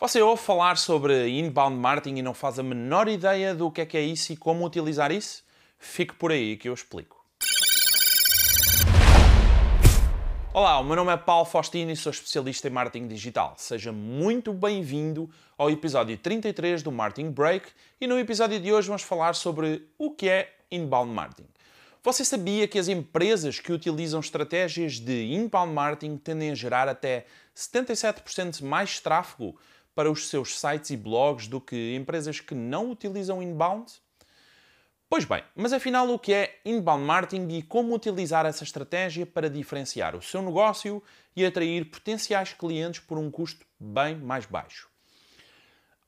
Você ouve falar sobre inbound marketing e não faz a menor ideia do que é que é isso e como utilizar isso? Fique por aí que eu explico. Olá, o meu nome é Paulo Faustino e sou especialista em marketing digital. Seja muito bem-vindo ao episódio 33 do Marketing Break e no episódio de hoje vamos falar sobre o que é inbound marketing. Você sabia que as empresas que utilizam estratégias de inbound marketing tendem a gerar até 77% mais tráfego para os seus sites e blogs do que empresas que não utilizam inbound? Pois bem, mas afinal o que é inbound marketing e como utilizar essa estratégia para diferenciar o seu negócio e atrair potenciais clientes por um custo bem mais baixo?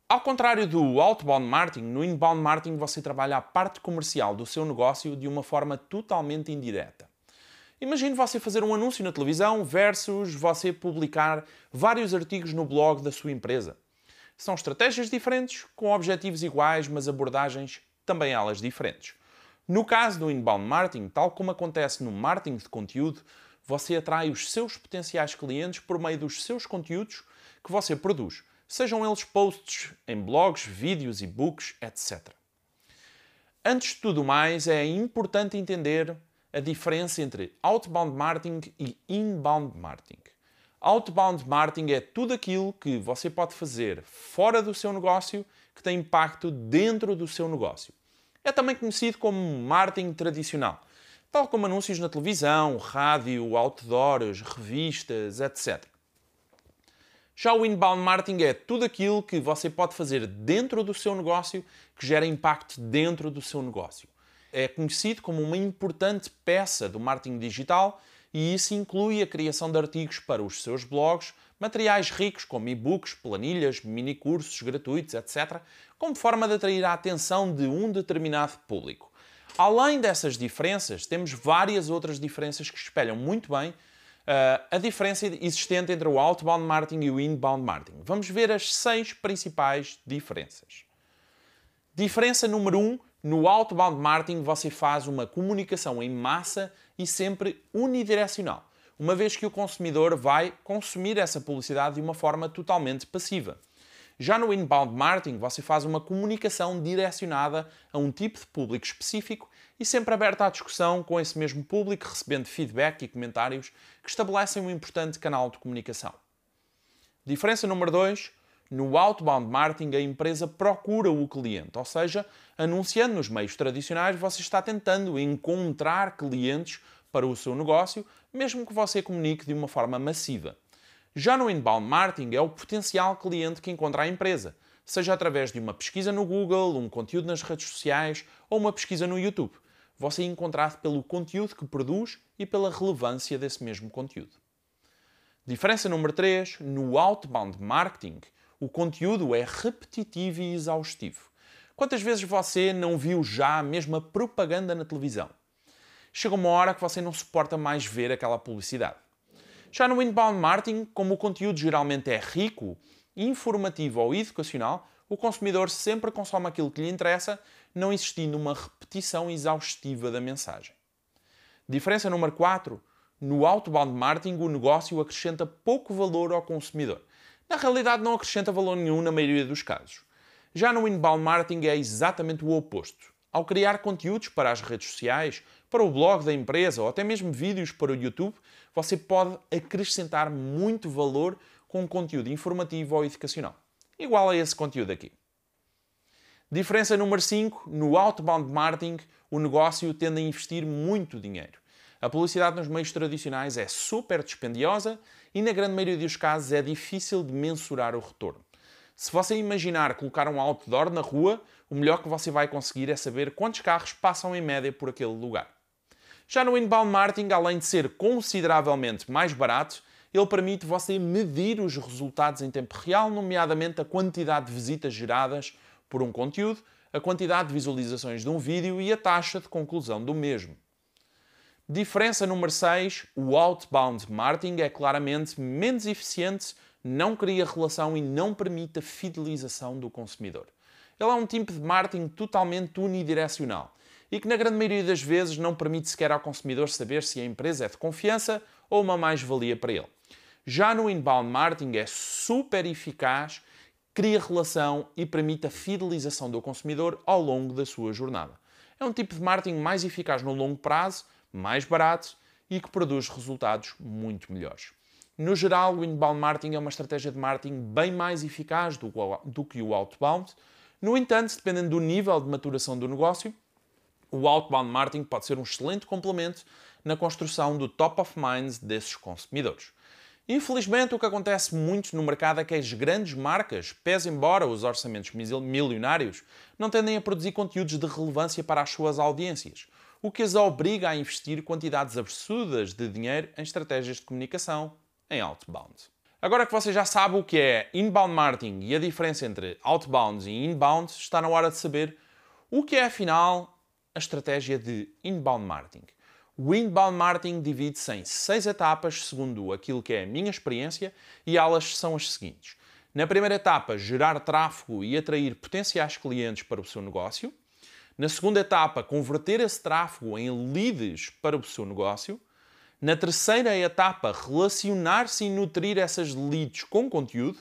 Ao contrário do outbound marketing, no inbound marketing você trabalha a parte comercial do seu negócio de uma forma totalmente indireta. Imagine você fazer um anúncio na televisão versus você publicar vários artigos no blog da sua empresa. São estratégias diferentes, com objetivos iguais, mas abordagens também elas diferentes. No caso do inbound marketing, tal como acontece no marketing de conteúdo, você atrai os seus potenciais clientes por meio dos seus conteúdos que você produz, sejam eles posts em blogs, vídeos, e-books, etc. Antes de tudo mais, é importante entender a diferença entre outbound marketing e inbound marketing. Outbound marketing é tudo aquilo que você pode fazer fora do seu negócio que tem impacto dentro do seu negócio. É também conhecido como marketing tradicional, tal como anúncios na televisão, rádio, outdoors, revistas, etc. Já o inbound marketing é tudo aquilo que você pode fazer dentro do seu negócio que gera impacto dentro do seu negócio é conhecido como uma importante peça do marketing digital e isso inclui a criação de artigos para os seus blogs, materiais ricos como e-books, planilhas, mini-cursos gratuitos, etc., como forma de atrair a atenção de um determinado público. Além dessas diferenças, temos várias outras diferenças que espelham muito bem uh, a diferença existente entre o outbound marketing e o inbound marketing. Vamos ver as seis principais diferenças. Diferença número 1 um, no outbound marketing você faz uma comunicação em massa e sempre unidirecional, uma vez que o consumidor vai consumir essa publicidade de uma forma totalmente passiva. Já no inbound marketing você faz uma comunicação direcionada a um tipo de público específico e sempre aberta à discussão com esse mesmo público, recebendo feedback e comentários que estabelecem um importante canal de comunicação. Diferença número 2 no outbound marketing, a empresa procura o cliente, ou seja, anunciando nos meios tradicionais, você está tentando encontrar clientes para o seu negócio, mesmo que você comunique de uma forma massiva. Já no inbound marketing, é o potencial cliente que encontra a empresa, seja através de uma pesquisa no Google, um conteúdo nas redes sociais ou uma pesquisa no YouTube. Você é encontrado pelo conteúdo que produz e pela relevância desse mesmo conteúdo. Diferença número 3, no outbound marketing, o conteúdo é repetitivo e exaustivo. Quantas vezes você não viu já a mesma propaganda na televisão? Chega uma hora que você não suporta mais ver aquela publicidade. Já no inbound marketing, como o conteúdo geralmente é rico, informativo ou educacional, o consumidor sempre consome aquilo que lhe interessa, não existindo uma repetição exaustiva da mensagem. Diferença número 4. No outbound marketing, o negócio acrescenta pouco valor ao consumidor na realidade não acrescenta valor nenhum na maioria dos casos. Já no inbound marketing é exatamente o oposto. Ao criar conteúdos para as redes sociais, para o blog da empresa ou até mesmo vídeos para o YouTube, você pode acrescentar muito valor com conteúdo informativo ou educacional. Igual a esse conteúdo aqui. Diferença número 5: no outbound marketing, o negócio tende a investir muito dinheiro. A publicidade nos meios tradicionais é super dispendiosa e, na grande maioria dos casos, é difícil de mensurar o retorno. Se você imaginar colocar um outdoor na rua, o melhor que você vai conseguir é saber quantos carros passam em média por aquele lugar. Já no inbound marketing, além de ser consideravelmente mais barato, ele permite você medir os resultados em tempo real, nomeadamente a quantidade de visitas geradas por um conteúdo, a quantidade de visualizações de um vídeo e a taxa de conclusão do mesmo. Diferença número 6, o outbound marketing é claramente menos eficiente, não cria relação e não permite a fidelização do consumidor. Ele é um tipo de marketing totalmente unidirecional e que, na grande maioria das vezes, não permite sequer ao consumidor saber se a empresa é de confiança ou uma mais-valia para ele. Já no inbound marketing é super eficaz, cria relação e permite a fidelização do consumidor ao longo da sua jornada. É um tipo de marketing mais eficaz no longo prazo, mais barato e que produz resultados muito melhores. No geral, o inbound marketing é uma estratégia de marketing bem mais eficaz do, que o outbound. No entanto, dependendo do nível de maturação do negócio, o outbound marketing pode ser um excelente complemento na construção do top of minds desses consumidores. Infelizmente, o que acontece muito no mercado é que as grandes marcas, pese embora os orçamentos milionários, não tendem a produzir conteúdos de relevância para as suas audiências, o que as obriga a investir quantidades absurdas de dinheiro em estratégias de comunicação em outbound. Agora que você já sabe o que é inbound marketing e a diferença entre outbound e inbound, está na hora de saber o que é afinal a estratégia de inbound marketing. O inbound marketing divide-se em seis etapas, segundo aquilo que é a minha experiência, e elas são as seguintes. Na primeira etapa, gerar tráfego e atrair potenciais clientes para o seu negócio. Na segunda etapa, converter esse tráfego em leads para o seu negócio. Na terceira etapa, relacionar-se e nutrir essas leads com conteúdo.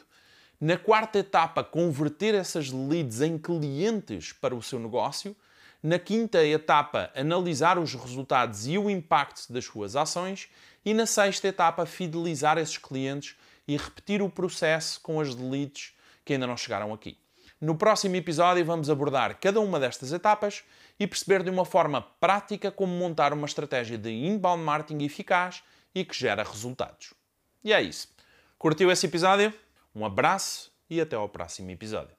Na quarta etapa, converter essas leads em clientes para o seu negócio. Na quinta etapa, analisar os resultados e o impacto das suas ações. E na sexta etapa, fidelizar esses clientes e repetir o processo com as leads que ainda não chegaram aqui. No próximo episódio, vamos abordar cada uma destas etapas e perceber de uma forma prática como montar uma estratégia de inbound marketing eficaz e que gera resultados. E é isso. Curtiu esse episódio? Um abraço e até ao próximo episódio.